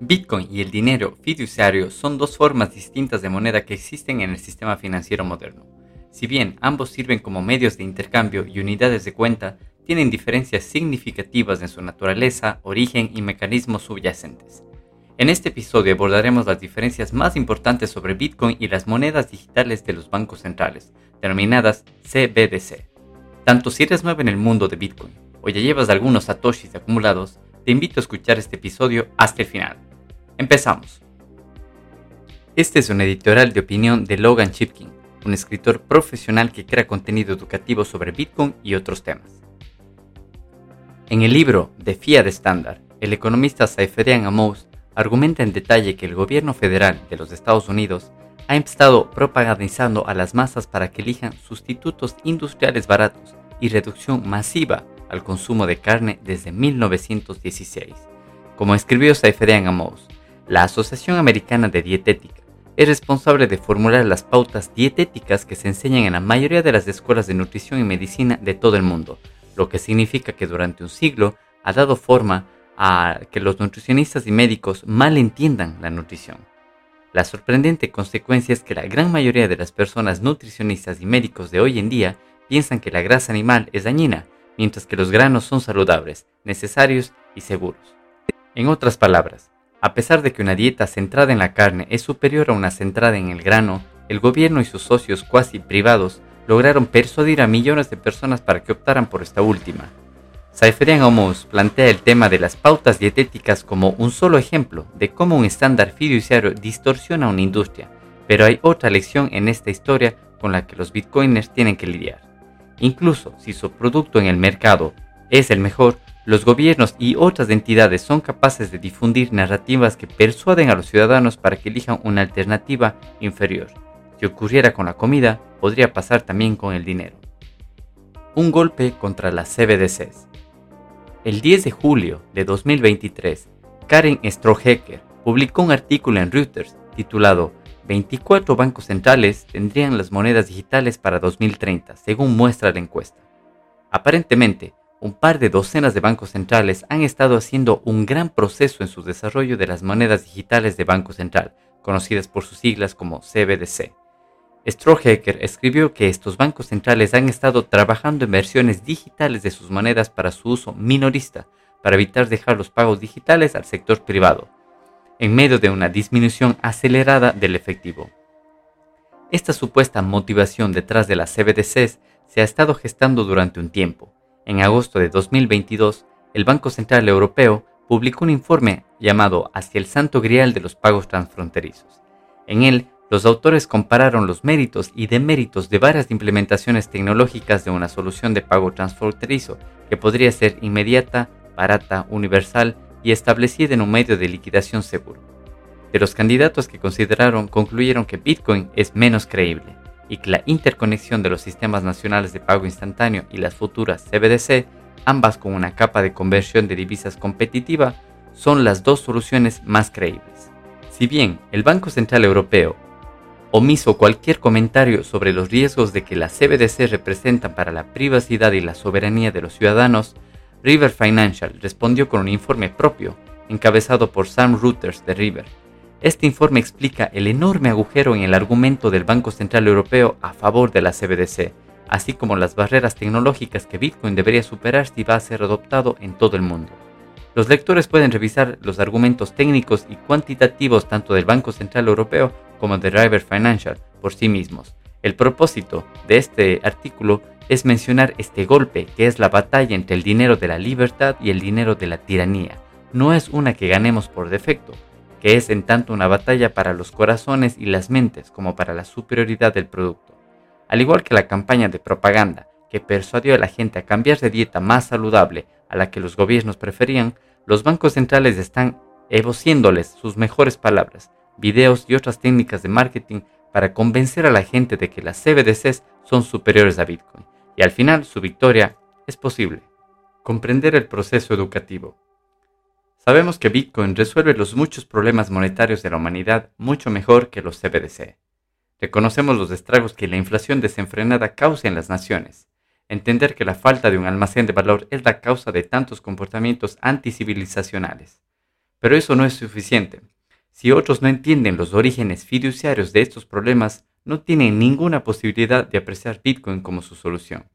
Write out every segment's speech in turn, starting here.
Bitcoin y el dinero fiduciario son dos formas distintas de moneda que existen en el sistema financiero moderno. Si bien ambos sirven como medios de intercambio y unidades de cuenta, tienen diferencias significativas en su naturaleza, origen y mecanismos subyacentes. En este episodio abordaremos las diferencias más importantes sobre Bitcoin y las monedas digitales de los bancos centrales, denominadas CBDC. Tanto si eres nuevo en el mundo de Bitcoin o ya llevas algunos satoshis acumulados, te invito a escuchar este episodio hasta el final. Empezamos. Este es un editorial de opinión de Logan Chipkin, un escritor profesional que crea contenido educativo sobre Bitcoin y otros temas. En el libro The Fiat Standard, el economista Saiferian Amos argumenta en detalle que el gobierno federal de los Estados Unidos ha estado propagandizando a las masas para que elijan sustitutos industriales baratos y reducción masiva al consumo de carne desde 1916. Como escribió Saiferian Amos, la Asociación Americana de Dietética es responsable de formular las pautas dietéticas que se enseñan en la mayoría de las escuelas de nutrición y medicina de todo el mundo, lo que significa que durante un siglo ha dado forma a que los nutricionistas y médicos mal entiendan la nutrición. La sorprendente consecuencia es que la gran mayoría de las personas nutricionistas y médicos de hoy en día piensan que la grasa animal es dañina mientras que los granos son saludables, necesarios y seguros. En otras palabras, a pesar de que una dieta centrada en la carne es superior a una centrada en el grano, el gobierno y sus socios cuasi privados lograron persuadir a millones de personas para que optaran por esta última. Saiferian Homos plantea el tema de las pautas dietéticas como un solo ejemplo de cómo un estándar fiduciario distorsiona una industria, pero hay otra lección en esta historia con la que los bitcoiners tienen que lidiar. Incluso si su producto en el mercado es el mejor, los gobiernos y otras entidades son capaces de difundir narrativas que persuaden a los ciudadanos para que elijan una alternativa inferior. Si ocurriera con la comida, podría pasar también con el dinero. Un golpe contra las CBDCs. El 10 de julio de 2023, Karen Strohecker publicó un artículo en Reuters titulado 24 bancos centrales tendrían las monedas digitales para 2030, según muestra la encuesta. Aparentemente, un par de docenas de bancos centrales han estado haciendo un gran proceso en su desarrollo de las monedas digitales de Banco Central, conocidas por sus siglas como CBDC. Strohecker escribió que estos bancos centrales han estado trabajando en versiones digitales de sus monedas para su uso minorista, para evitar dejar los pagos digitales al sector privado, en medio de una disminución acelerada del efectivo. Esta supuesta motivación detrás de las CBDCs se ha estado gestando durante un tiempo. En agosto de 2022, el Banco Central Europeo publicó un informe llamado Hacia el Santo Grial de los Pagos Transfronterizos. En él, los autores compararon los méritos y deméritos de varias implementaciones tecnológicas de una solución de pago transfronterizo que podría ser inmediata, barata, universal y establecida en un medio de liquidación seguro. De los candidatos que consideraron concluyeron que Bitcoin es menos creíble y que la interconexión de los sistemas nacionales de pago instantáneo y las futuras CBDC, ambas con una capa de conversión de divisas competitiva, son las dos soluciones más creíbles. Si bien el Banco Central Europeo omiso cualquier comentario sobre los riesgos de que las CBDC representan para la privacidad y la soberanía de los ciudadanos, River Financial respondió con un informe propio, encabezado por Sam Reuters de River. Este informe explica el enorme agujero en el argumento del Banco Central Europeo a favor de la CBDC, así como las barreras tecnológicas que Bitcoin debería superar si va a ser adoptado en todo el mundo. Los lectores pueden revisar los argumentos técnicos y cuantitativos tanto del Banco Central Europeo como de River Financial por sí mismos. El propósito de este artículo es mencionar este golpe que es la batalla entre el dinero de la libertad y el dinero de la tiranía. No es una que ganemos por defecto, que es en tanto una batalla para los corazones y las mentes como para la superioridad del producto. Al igual que la campaña de propaganda que persuadió a la gente a cambiar de dieta más saludable a la que los gobiernos preferían, los bancos centrales están evociéndoles sus mejores palabras, videos y otras técnicas de marketing para convencer a la gente de que las CBDCs son superiores a Bitcoin y al final su victoria es posible. Comprender el proceso educativo. Sabemos que Bitcoin resuelve los muchos problemas monetarios de la humanidad mucho mejor que los CBDC. Reconocemos los estragos que la inflación desenfrenada causa en las naciones. Entender que la falta de un almacén de valor es la causa de tantos comportamientos anticivilizacionales. Pero eso no es suficiente. Si otros no entienden los orígenes fiduciarios de estos problemas, no tienen ninguna posibilidad de apreciar Bitcoin como su solución.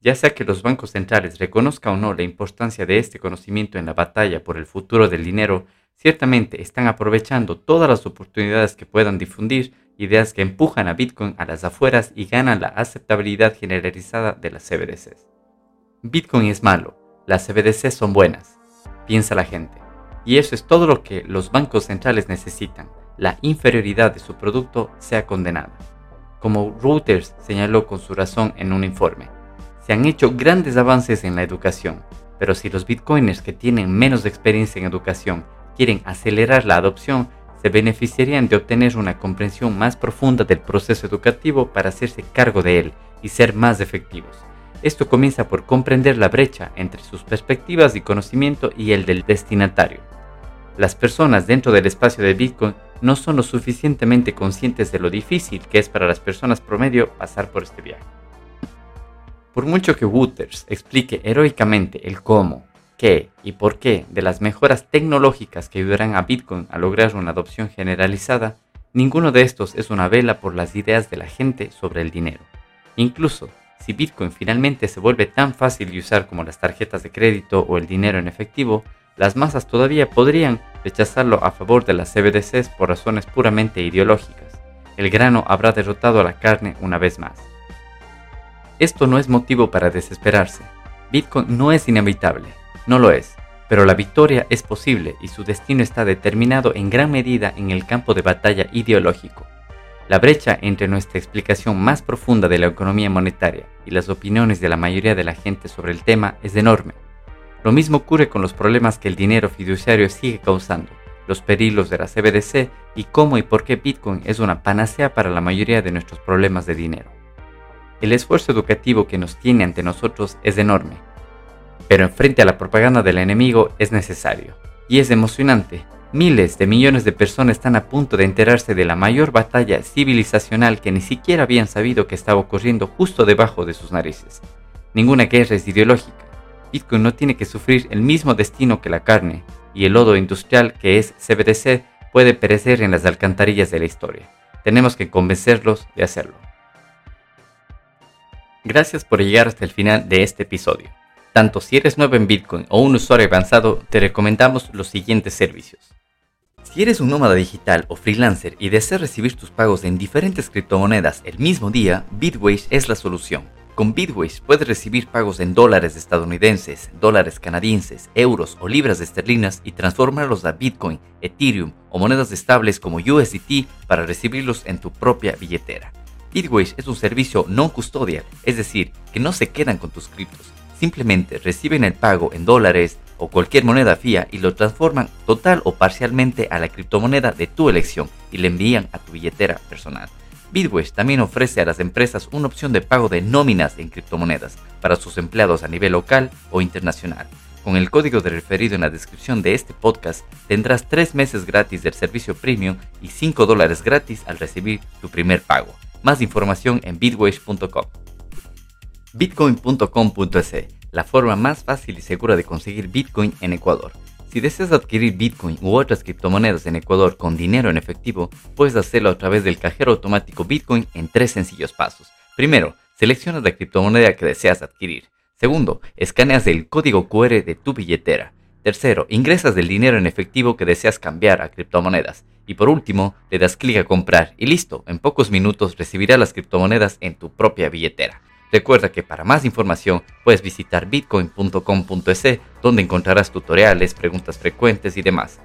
Ya sea que los bancos centrales reconozcan o no la importancia de este conocimiento en la batalla por el futuro del dinero, ciertamente están aprovechando todas las oportunidades que puedan difundir ideas que empujan a Bitcoin a las afueras y ganan la aceptabilidad generalizada de las CBDCs. Bitcoin es malo, las CBDCs son buenas, piensa la gente. Y eso es todo lo que los bancos centrales necesitan. La inferioridad de su producto sea condenada. Como Reuters señaló con su razón en un informe, se han hecho grandes avances en la educación, pero si los bitcoiners que tienen menos experiencia en educación quieren acelerar la adopción, se beneficiarían de obtener una comprensión más profunda del proceso educativo para hacerse cargo de él y ser más efectivos. Esto comienza por comprender la brecha entre sus perspectivas y conocimiento y el del destinatario. Las personas dentro del espacio de Bitcoin no son lo suficientemente conscientes de lo difícil que es para las personas promedio pasar por este viaje. Por mucho que Wooters explique heroicamente el cómo, qué y por qué de las mejoras tecnológicas que ayudarán a Bitcoin a lograr una adopción generalizada, ninguno de estos es una vela por las ideas de la gente sobre el dinero. Incluso, si Bitcoin finalmente se vuelve tan fácil de usar como las tarjetas de crédito o el dinero en efectivo, las masas todavía podrían rechazarlo a favor de las CBDCs por razones puramente ideológicas. El grano habrá derrotado a la carne una vez más. Esto no es motivo para desesperarse. Bitcoin no es inevitable, no lo es, pero la victoria es posible y su destino está determinado en gran medida en el campo de batalla ideológico. La brecha entre nuestra explicación más profunda de la economía monetaria y las opiniones de la mayoría de la gente sobre el tema es enorme. Lo mismo ocurre con los problemas que el dinero fiduciario sigue causando, los peligros de la CBDC y cómo y por qué Bitcoin es una panacea para la mayoría de nuestros problemas de dinero. El esfuerzo educativo que nos tiene ante nosotros es enorme, pero frente a la propaganda del enemigo es necesario. Y es emocionante. Miles de millones de personas están a punto de enterarse de la mayor batalla civilizacional que ni siquiera habían sabido que estaba ocurriendo justo debajo de sus narices. Ninguna guerra es ideológica. Bitcoin no tiene que sufrir el mismo destino que la carne, y el lodo industrial que es CBDC puede perecer en las alcantarillas de la historia. Tenemos que convencerlos de hacerlo. Gracias por llegar hasta el final de este episodio. Tanto si eres nuevo en Bitcoin o un usuario avanzado, te recomendamos los siguientes servicios. Si eres un nómada digital o freelancer y deseas recibir tus pagos en diferentes criptomonedas el mismo día, Bitwage es la solución. Con Bitwage puedes recibir pagos en dólares estadounidenses, dólares canadienses, euros o libras esterlinas y transformarlos a Bitcoin, Ethereum o monedas estables como USDT para recibirlos en tu propia billetera. Bitwage es un servicio no custodial, es decir, que no se quedan con tus criptos, simplemente reciben el pago en dólares o cualquier moneda fía y lo transforman total o parcialmente a la criptomoneda de tu elección y le envían a tu billetera personal. Bitwage también ofrece a las empresas una opción de pago de nóminas en criptomonedas para sus empleados a nivel local o internacional. Con el código de referido en la descripción de este podcast tendrás 3 meses gratis del servicio premium y 5 dólares gratis al recibir tu primer pago. Más información en bitwage.com. Bitcoin.com.es, la forma más fácil y segura de conseguir Bitcoin en Ecuador. Si deseas adquirir Bitcoin u otras criptomonedas en Ecuador con dinero en efectivo, puedes hacerlo a través del cajero automático Bitcoin en tres sencillos pasos. Primero, seleccionas la criptomoneda que deseas adquirir. Segundo, escaneas el código QR de tu billetera. Tercero, ingresas el dinero en efectivo que deseas cambiar a criptomonedas. Y por último, le das clic a comprar y listo, en pocos minutos recibirás las criptomonedas en tu propia billetera. Recuerda que para más información puedes visitar bitcoin.com.es donde encontrarás tutoriales, preguntas frecuentes y demás.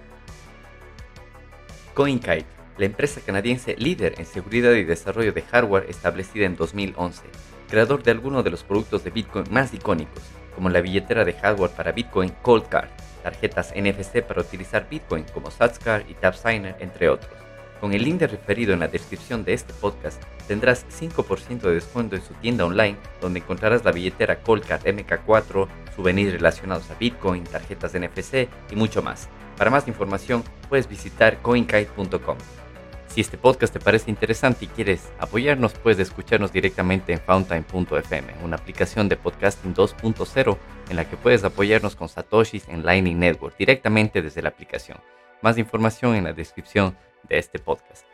CoinKite, la empresa canadiense líder en seguridad y desarrollo de hardware establecida en 2011, creador de algunos de los productos de Bitcoin más icónicos, como la billetera de hardware para Bitcoin Coldcard, tarjetas NFC para utilizar Bitcoin como Satscar y TapSigner, entre otros. Con el link de referido en la descripción de este podcast tendrás 5% de descuento en su tienda online donde encontrarás la billetera Coldcard MK4, souvenirs relacionados a Bitcoin, tarjetas NFC y mucho más. Para más información puedes visitar coinkite.com. Si este podcast te parece interesante y quieres apoyarnos, puedes escucharnos directamente en fountain.fm, una aplicación de podcasting 2.0 en la que puedes apoyarnos con satoshis en Lightning Network directamente desde la aplicación. Más información en la descripción de este podcast.